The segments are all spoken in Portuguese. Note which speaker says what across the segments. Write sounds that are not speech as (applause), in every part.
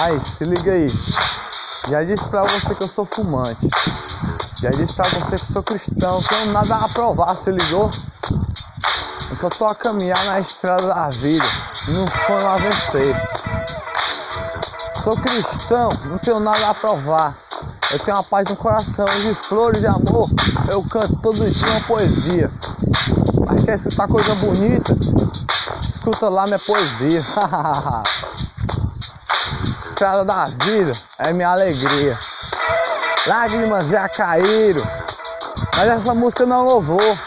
Speaker 1: Aí, se liga aí. Já disse pra você que eu sou fumante. Já disse pra você que sou cristão. Tenho nada a provar, se ligou? Eu só tô a caminhar na estrada da vida. Não sonho a vencer. Sou cristão, não tenho nada a provar. Eu tenho a paz no coração, de flores de amor. Eu canto todo dia uma poesia. Mas quer escutar coisa bonita? Escuta lá minha poesia. (laughs) Estrada da vida é minha alegria. Lágrimas já caíram, mas essa música não louvou.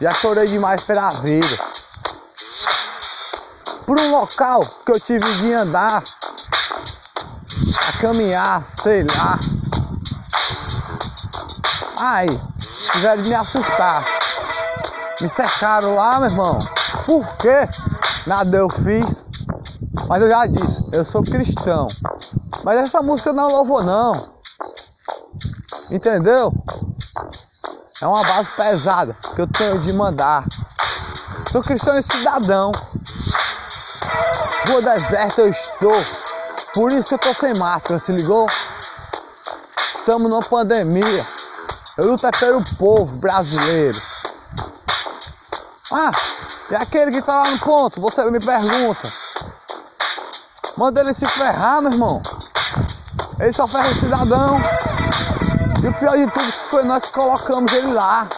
Speaker 1: Já chorei demais pela vida. Por um local que eu tive de andar, a caminhar, sei lá. Ai, tiveram de me assustar. Me cercaram lá, meu irmão. Por quê? Nada eu fiz. Mas eu já disse, eu sou cristão. Mas essa música não louvou não. Entendeu? É uma base pesada que eu tenho de mandar. Sou cristão e cidadão. Rua deserta eu estou. Por isso eu tô sem máscara, se ligou? Estamos numa pandemia. Eu luto é pelo povo brasileiro. Ah, e aquele que tá lá no ponto, você me pergunta. Manda ele se ferrar, meu irmão. Ele só ferra o cidadão. E o pior de tudo foi nós que colocamos ele lá.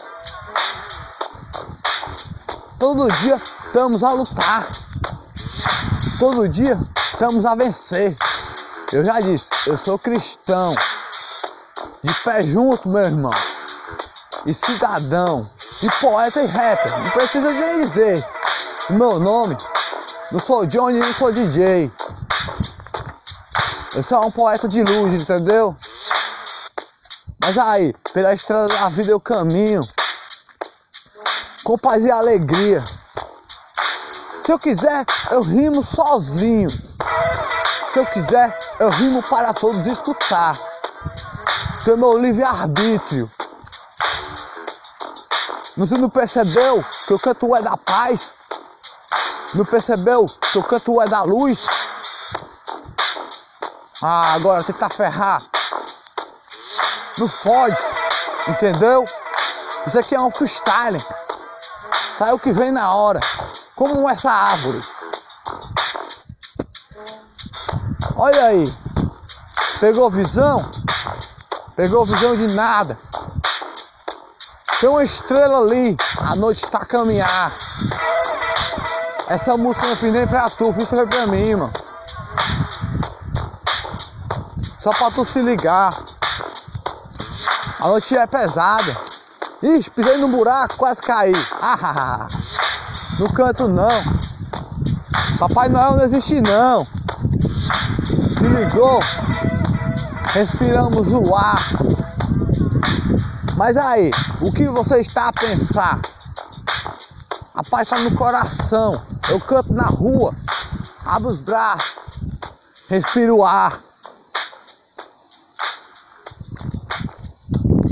Speaker 1: Todo dia estamos a lutar. Todo dia estamos a vencer. Eu já disse, eu sou cristão. De pé junto, meu irmão. E cidadão. E poeta e rapper. Não precisa de dizer o meu nome. Não sou Johnny, não sou DJ. Eu sou um poeta de luz, entendeu? Mas aí, pela estrada da vida eu caminho. Com paz e alegria. Se eu quiser, eu rimo sozinho. Se eu quiser, eu rimo para todos escutar. Seu meu livre-arbítrio. Você não percebeu que o canto é da paz? Não percebeu que o canto é da luz? Ah, agora tentar ferrar. Não fode, entendeu? Isso aqui é um freestyle. Sai o que vem na hora. Como essa árvore. Olha aí. Pegou visão? Pegou visão de nada. Tem uma estrela ali. A noite está a caminhar. Essa música não fiz nem pra tu, fiz pra mim, mano. Só pra tu se ligar. A noite é pesada. Ixi, pisei no buraco, quase caí. Ah, no canto não. Papai Noel não existe não. Se ligou? Respiramos o ar. Mas aí, o que você está a pensar? A paz está no coração. Eu canto na rua. Abro os braços. Respiro o ar.